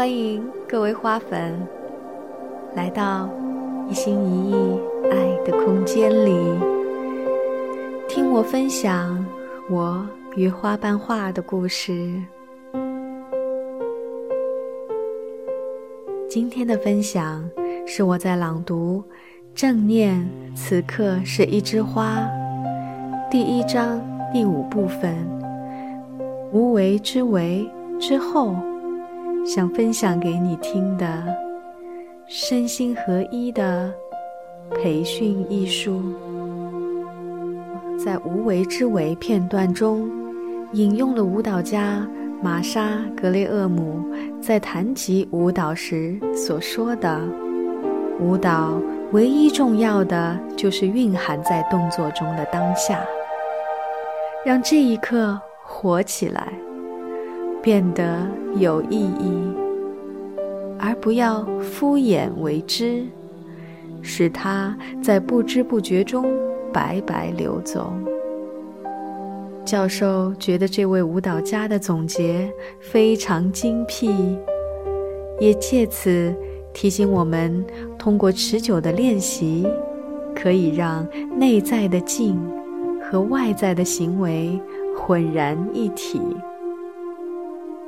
欢迎各位花粉来到一心一意爱的空间里，听我分享我与花瓣画的故事。今天的分享是我在朗读《正念此刻是一枝花》第一章第五部分“无为之为”之后。想分享给你听的身心合一的培训艺术，在无为之为片段中，引用了舞蹈家玛莎·格雷厄姆在谈及舞蹈时所说的：“舞蹈唯一重要的就是蕴含在动作中的当下，让这一刻活起来。”变得有意义，而不要敷衍为之，使它在不知不觉中白白流走。教授觉得这位舞蹈家的总结非常精辟，也借此提醒我们：通过持久的练习，可以让内在的静和外在的行为浑然一体。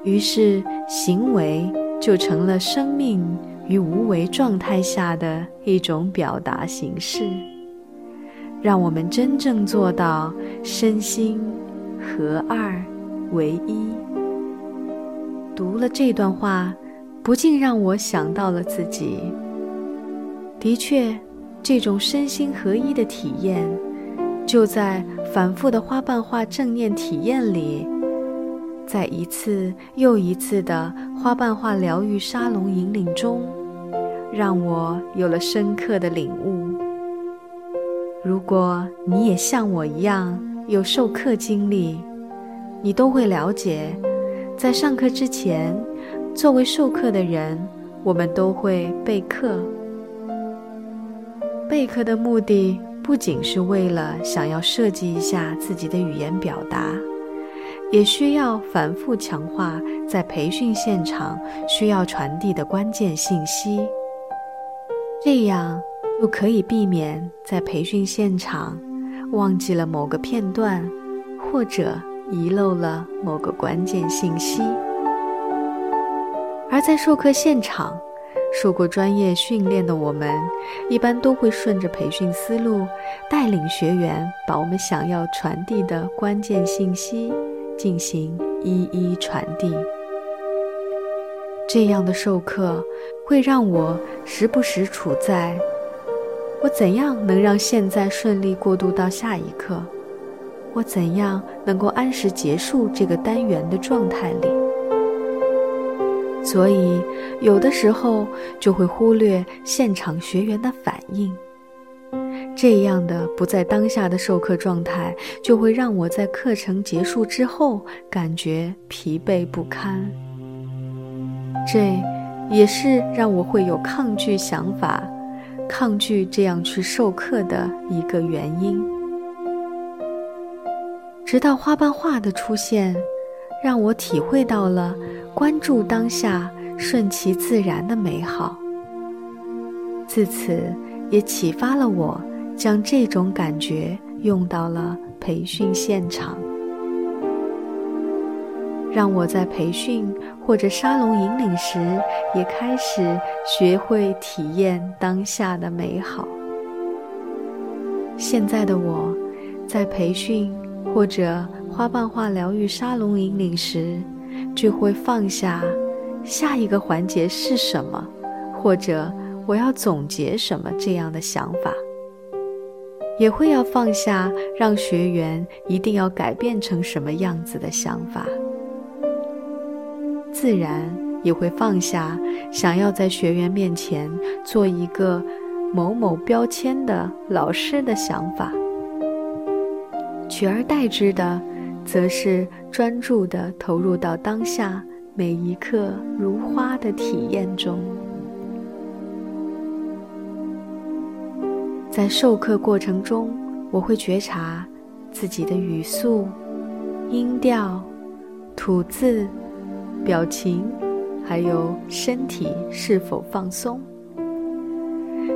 于是，行为就成了生命与无为状态下的一种表达形式，让我们真正做到身心合二为一。读了这段话，不禁让我想到了自己。的确，这种身心合一的体验，就在反复的花瓣画正念体验里。在一次又一次的花瓣化疗愈沙龙引领中，让我有了深刻的领悟。如果你也像我一样有授课经历，你都会了解，在上课之前，作为授课的人，我们都会备课。备课的目的不仅是为了想要设计一下自己的语言表达。也需要反复强化在培训现场需要传递的关键信息，这样又可以避免在培训现场忘记了某个片段，或者遗漏了某个关键信息。而在授课现场，受过专业训练的我们，一般都会顺着培训思路，带领学员把我们想要传递的关键信息。进行一一传递。这样的授课会让我时不时处在我怎样能让现在顺利过渡到下一课，我怎样能够按时结束这个单元的状态里。所以，有的时候就会忽略现场学员的反应。这样的不在当下的授课状态，就会让我在课程结束之后感觉疲惫不堪。这也是让我会有抗拒想法、抗拒这样去授课的一个原因。直到花瓣画的出现，让我体会到了关注当下、顺其自然的美好。自此，也启发了我。将这种感觉用到了培训现场，让我在培训或者沙龙引领时，也开始学会体验当下的美好。现在的我，在培训或者花瓣化疗愈沙龙引领时，就会放下下一个环节是什么，或者我要总结什么这样的想法。也会要放下让学员一定要改变成什么样子的想法，自然也会放下想要在学员面前做一个某某标签的老师的想法，取而代之的，则是专注地投入到当下每一刻如花的体验中。在授课过程中，我会觉察自己的语速、音调、吐字、表情、还有身体是否放松，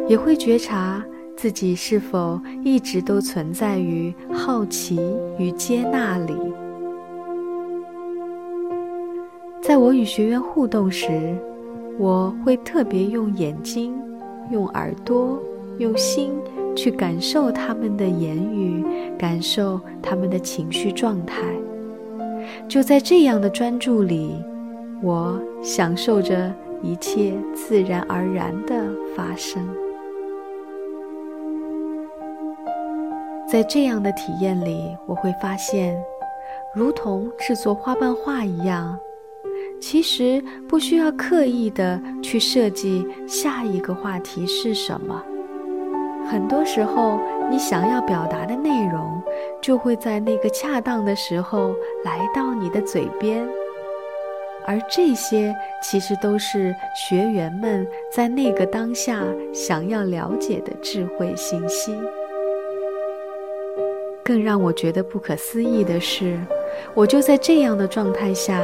也会觉察自己是否一直都存在于好奇与接纳里。在我与学员互动时，我会特别用眼睛、用耳朵、用心去感受他们的言语，感受他们的情绪状态。就在这样的专注里，我享受着一切自然而然的发生。在这样的体验里，我会发现，如同制作花瓣画一样。其实不需要刻意的去设计下一个话题是什么，很多时候你想要表达的内容，就会在那个恰当的时候来到你的嘴边，而这些其实都是学员们在那个当下想要了解的智慧信息。更让我觉得不可思议的是，我就在这样的状态下。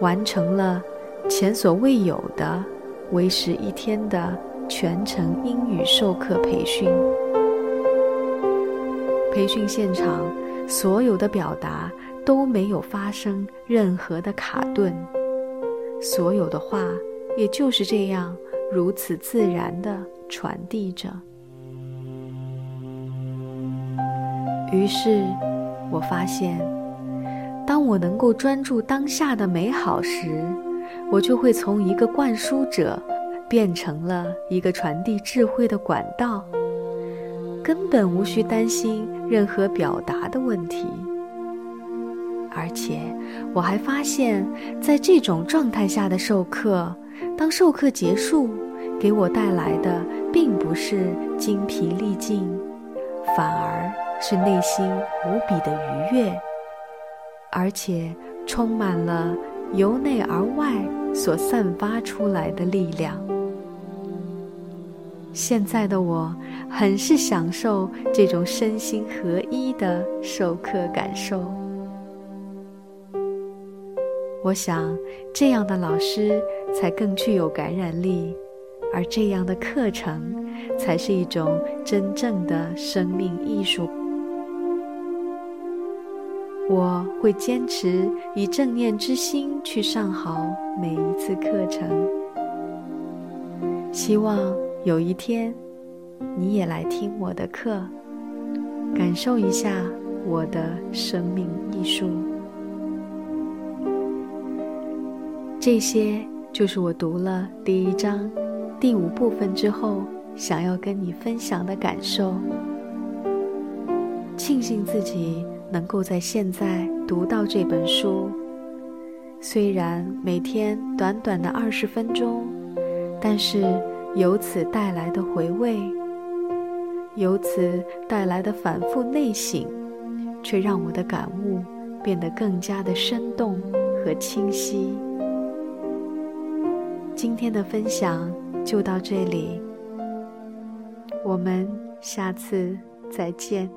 完成了前所未有的为时一天的全程英语授课培训。培训现场所有的表达都没有发生任何的卡顿，所有的话也就是这样如此自然的传递着。于是，我发现。当我能够专注当下的美好时，我就会从一个灌输者，变成了一个传递智慧的管道，根本无需担心任何表达的问题。而且，我还发现，在这种状态下的授课，当授课结束，给我带来的并不是精疲力尽，反而是内心无比的愉悦。而且充满了由内而外所散发出来的力量。现在的我很是享受这种身心合一的授课感受。我想，这样的老师才更具有感染力，而这样的课程才是一种真正的生命艺术。我会坚持以正念之心去上好每一次课程，希望有一天你也来听我的课，感受一下我的生命艺术。这些就是我读了第一章第五部分之后想要跟你分享的感受。庆幸自己。能够在现在读到这本书，虽然每天短短的二十分钟，但是由此带来的回味，由此带来的反复内省，却让我的感悟变得更加的生动和清晰。今天的分享就到这里，我们下次再见。